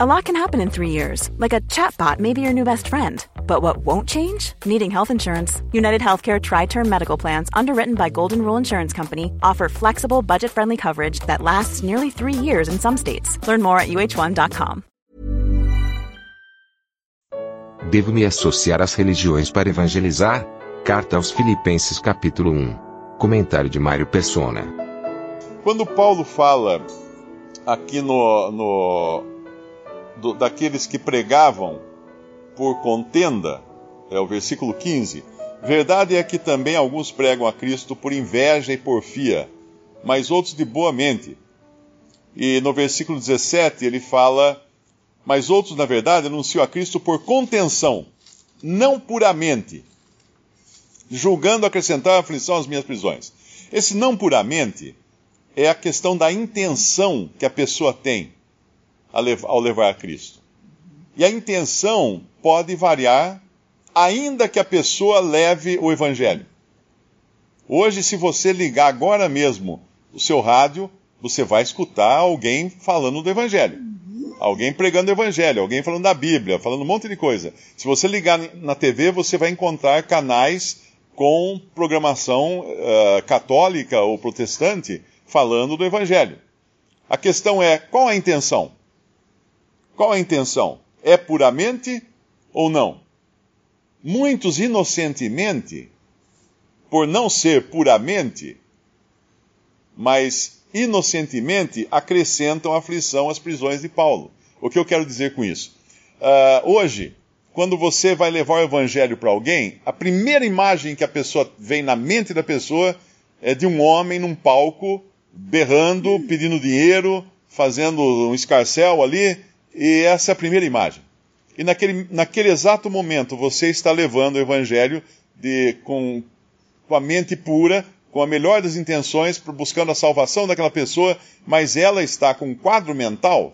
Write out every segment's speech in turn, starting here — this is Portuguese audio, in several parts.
A lot can happen in three years, like a chatbot may be your new best friend. But what won't change? Needing health insurance. United Healthcare Tri Term Medical Plans, underwritten by Golden Rule Insurance Company, offer flexible, budget friendly coverage that lasts nearly three years in some states. Learn more at uh1.com. Devo me associar às religiões para evangelizar? Carta aos Filipenses, capítulo 1. Comentário de Mário Persona. Quando Paulo fala aqui no, no do, daqueles que pregavam por contenda, é o versículo 15. Verdade é que também alguns pregam a Cristo por inveja e porfia, mas outros de boa mente. E no versículo 17 ele fala: Mas outros, na verdade, anunciam a Cristo por contenção, não puramente, julgando acrescentar aflição às minhas prisões. Esse não puramente é a questão da intenção que a pessoa tem ao levar a Cristo. E a intenção pode variar, ainda que a pessoa leve o Evangelho. Hoje, se você ligar agora mesmo o seu rádio, você vai escutar alguém falando do Evangelho. Alguém pregando o Evangelho, alguém falando da Bíblia, falando um monte de coisa. Se você ligar na TV, você vai encontrar canais com programação uh, católica ou protestante falando do Evangelho. A questão é: qual a intenção? Qual a intenção? É puramente ou não? Muitos inocentemente, por não ser puramente, mas inocentemente acrescentam aflição às prisões de Paulo. O que eu quero dizer com isso? Uh, hoje, quando você vai levar o evangelho para alguém, a primeira imagem que a pessoa vem na mente da pessoa é de um homem num palco, berrando, pedindo dinheiro, fazendo um escarcel ali, e essa é a primeira imagem. E naquele, naquele exato momento você está levando o evangelho de, com, com a mente pura, com a melhor das intenções, buscando a salvação daquela pessoa, mas ela está com um quadro mental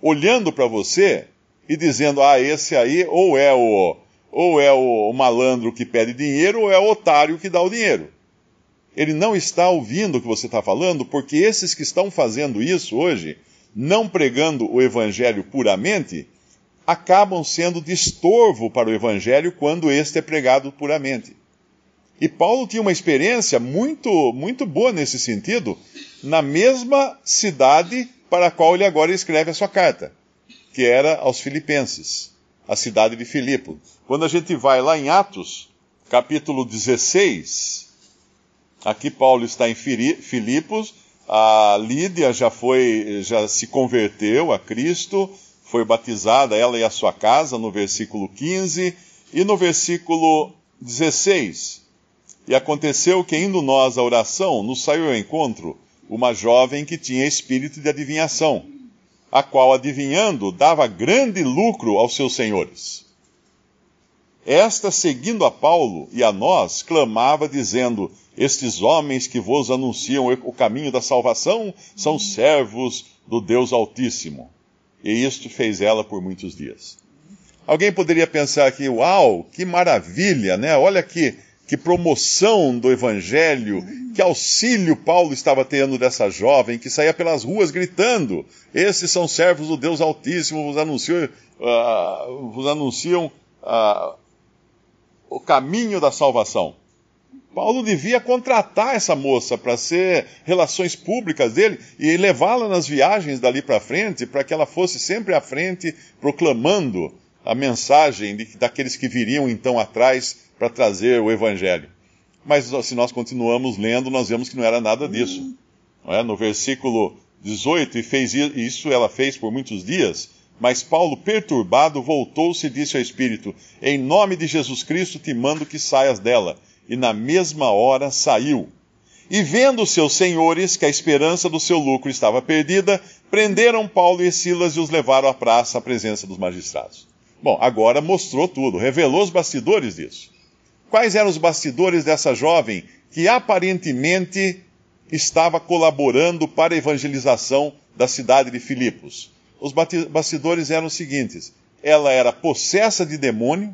olhando para você e dizendo: ah, esse aí ou é o ou é o malandro que pede dinheiro ou é o otário que dá o dinheiro. Ele não está ouvindo o que você está falando, porque esses que estão fazendo isso hoje não pregando o evangelho puramente, acabam sendo de estorvo para o evangelho quando este é pregado puramente. E Paulo tinha uma experiência muito, muito boa nesse sentido, na mesma cidade para a qual ele agora escreve a sua carta, que era aos Filipenses, a cidade de Filipo. Quando a gente vai lá em Atos, capítulo 16, aqui Paulo está em Filipos, a Lídia já foi, já se converteu a Cristo, foi batizada, ela e a sua casa, no versículo 15, e no versículo 16. E aconteceu que, indo nós à oração, nos saiu ao encontro uma jovem que tinha espírito de adivinhação, a qual, adivinhando, dava grande lucro aos seus senhores. Esta, seguindo a Paulo e a nós, clamava, dizendo: estes homens que vos anunciam o caminho da salvação são servos do Deus Altíssimo. E isto fez ela por muitos dias. Alguém poderia pensar aqui, uau, que maravilha, né? Olha que, que promoção do Evangelho, que auxílio Paulo estava tendo dessa jovem que saía pelas ruas gritando: Esses são servos do Deus Altíssimo, vos anunciam, uh, vos anunciam uh, o caminho da salvação. Paulo devia contratar essa moça para ser relações públicas dele e levá-la nas viagens dali para frente, para que ela fosse sempre à frente proclamando a mensagem de, daqueles que viriam então atrás para trazer o evangelho. Mas se nós continuamos lendo, nós vemos que não era nada disso. É? No versículo 18, e fez isso ela fez por muitos dias, mas Paulo, perturbado, voltou-se e disse ao Espírito: Em nome de Jesus Cristo te mando que saias dela e na mesma hora saiu. E vendo seus senhores que a esperança do seu lucro estava perdida, prenderam Paulo e Silas e os levaram à praça à presença dos magistrados. Bom, agora mostrou tudo, revelou os bastidores disso. Quais eram os bastidores dessa jovem que aparentemente estava colaborando para a evangelização da cidade de Filipos? Os bastidores eram os seguintes: ela era possessa de demônio,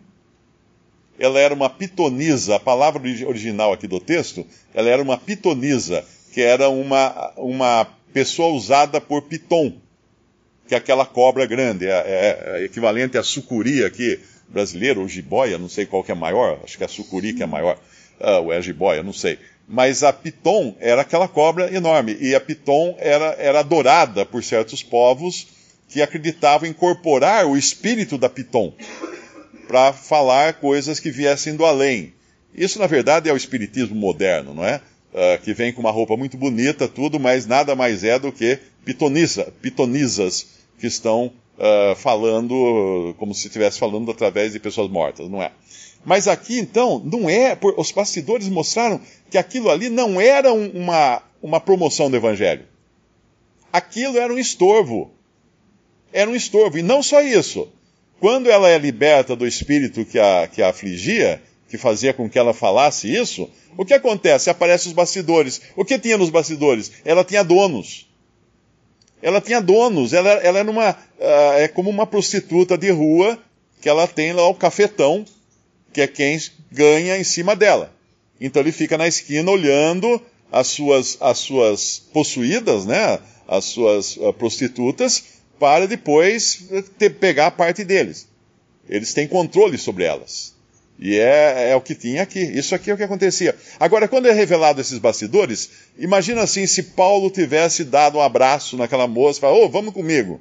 ela era uma pitonisa. A palavra original aqui do texto, ela era uma pitonisa, que era uma, uma pessoa usada por Piton. que é aquela cobra grande, é, é, é equivalente à sucuri aqui brasileira, ou jiboia, não sei qual que é maior, acho que é a sucuri que é maior, uh, ou é a jiboia, não sei. Mas a piton era aquela cobra enorme, e a piton era, era adorada por certos povos que acreditavam incorporar o espírito da piton para falar coisas que viessem do além. Isso, na verdade, é o espiritismo moderno, não é? Uh, que vem com uma roupa muito bonita, tudo, mas nada mais é do que pitonisa, pitonisas que estão uh, falando como se estivesse falando através de pessoas mortas, não é? Mas aqui, então, não é. Os bastidores mostraram que aquilo ali não era uma, uma promoção do Evangelho. Aquilo era um estorvo. Era um estorvo. E não só isso. Quando ela é liberta do espírito que a, que a afligia, que fazia com que ela falasse isso, o que acontece? Aparecem os bastidores. O que tinha nos bastidores? Ela tinha donos. Ela tinha donos. Ela, ela era uma, uh, é como uma prostituta de rua que ela tem lá o cafetão, que é quem ganha em cima dela. Então ele fica na esquina olhando as suas, as suas possuídas, né? As suas uh, prostitutas, para depois ter, pegar a parte deles. Eles têm controle sobre elas. E é, é, o que tinha aqui. Isso aqui é o que acontecia. Agora, quando é revelado esses bastidores, imagina assim se Paulo tivesse dado um abraço naquela moça falado, ô, oh, vamos comigo.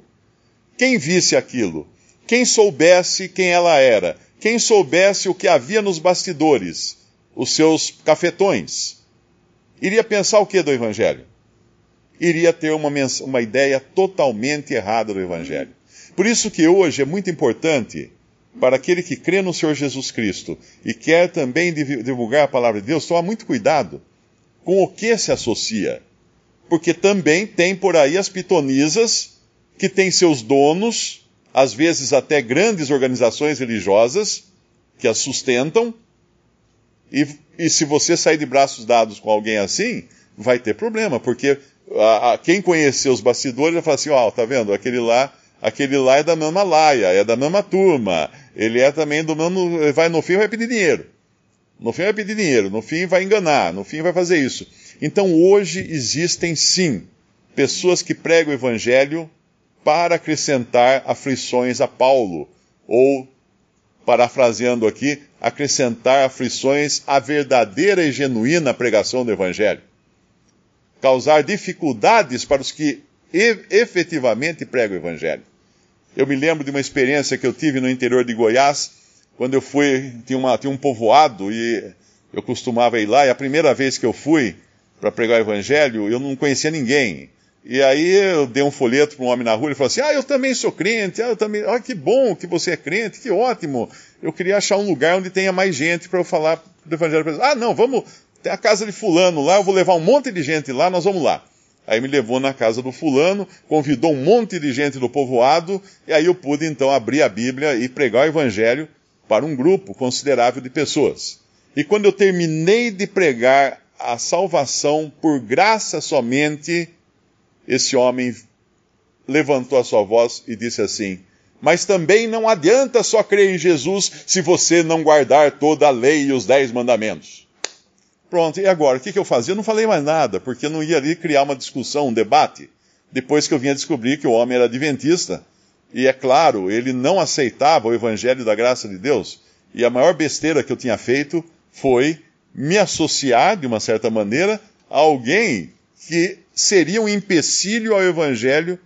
Quem visse aquilo, quem soubesse quem ela era, quem soubesse o que havia nos bastidores, os seus cafetões, iria pensar o que do Evangelho? Iria ter uma, uma ideia totalmente errada do Evangelho. Por isso que hoje é muito importante para aquele que crê no Senhor Jesus Cristo e quer também divulgar a palavra de Deus, toma muito cuidado com o que se associa. Porque também tem por aí as pitonisas que têm seus donos, às vezes até grandes organizações religiosas que as sustentam. E, e se você sair de braços dados com alguém assim, vai ter problema, porque a, a, quem conhecer os bastidores vai falar assim: ó, oh, tá vendo? Aquele lá aquele lá é da mesma laia, é da mesma turma, ele é também do mesmo. Vai, no fim vai pedir dinheiro. No fim vai pedir dinheiro, no fim vai enganar, no fim vai fazer isso. Então hoje existem sim pessoas que pregam o evangelho para acrescentar aflições a Paulo, ou, parafraseando aqui, acrescentar aflições à verdadeira e genuína pregação do evangelho. Causar dificuldades para os que efetivamente prega o Evangelho. Eu me lembro de uma experiência que eu tive no interior de Goiás, quando eu fui, tinha, uma, tinha um povoado e eu costumava ir lá, e a primeira vez que eu fui para pregar o Evangelho, eu não conhecia ninguém. E aí eu dei um folheto para um homem na rua, ele falou assim: Ah, eu também sou crente, ah, eu também. Ah, que bom que você é crente, que ótimo. Eu queria achar um lugar onde tenha mais gente para eu falar do Evangelho. Ah, não, vamos. Tem a casa de Fulano lá, eu vou levar um monte de gente lá, nós vamos lá. Aí me levou na casa do fulano, convidou um monte de gente do povoado, e aí eu pude então abrir a Bíblia e pregar o Evangelho para um grupo considerável de pessoas. E quando eu terminei de pregar a salvação por graça somente, esse homem levantou a sua voz e disse assim: Mas também não adianta só crer em Jesus se você não guardar toda a lei e os dez mandamentos. Pronto, e agora? O que, que eu fazia? Eu não falei mais nada, porque eu não ia ali criar uma discussão, um debate, depois que eu vinha descobrir que o homem era adventista. E é claro, ele não aceitava o evangelho da graça de Deus. E a maior besteira que eu tinha feito foi me associar, de uma certa maneira, a alguém que seria um empecilho ao evangelho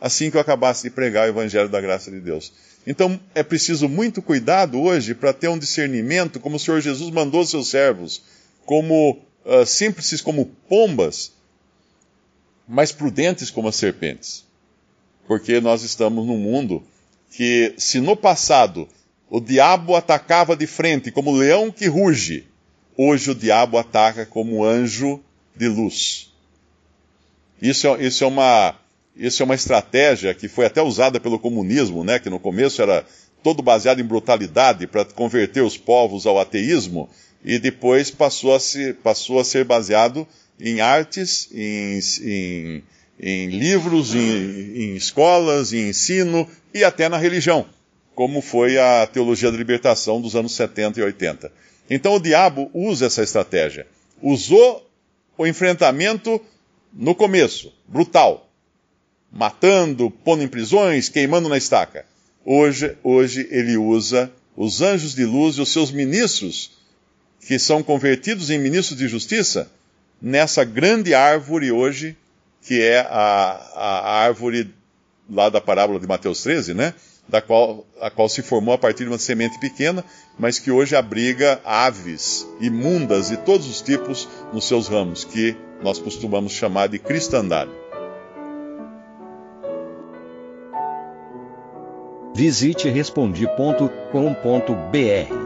assim que eu acabasse de pregar o evangelho da graça de Deus. Então é preciso muito cuidado hoje para ter um discernimento, como o Senhor Jesus mandou seus servos como uh, simples como pombas, mas prudentes como as serpentes. Porque nós estamos num mundo que, se no passado o diabo atacava de frente como leão que ruge, hoje o diabo ataca como anjo de luz. Isso é, isso é, uma, isso é uma estratégia que foi até usada pelo comunismo, né, que no começo era todo baseado em brutalidade para converter os povos ao ateísmo, e depois passou a, passou a ser baseado em artes, em, em, em livros, em, em escolas, em ensino e até na religião, como foi a teologia da libertação dos anos 70 e 80. Então o diabo usa essa estratégia. Usou o enfrentamento no começo, brutal. matando, pondo em prisões, queimando na estaca. Hoje, hoje ele usa os anjos de luz e os seus ministros, que são convertidos em ministros de justiça, nessa grande árvore hoje, que é a, a árvore lá da parábola de Mateus 13, né? Da qual, a qual se formou a partir de uma semente pequena, mas que hoje abriga aves imundas de todos os tipos nos seus ramos, que nós costumamos chamar de cristandade. Visite respondi.com.br.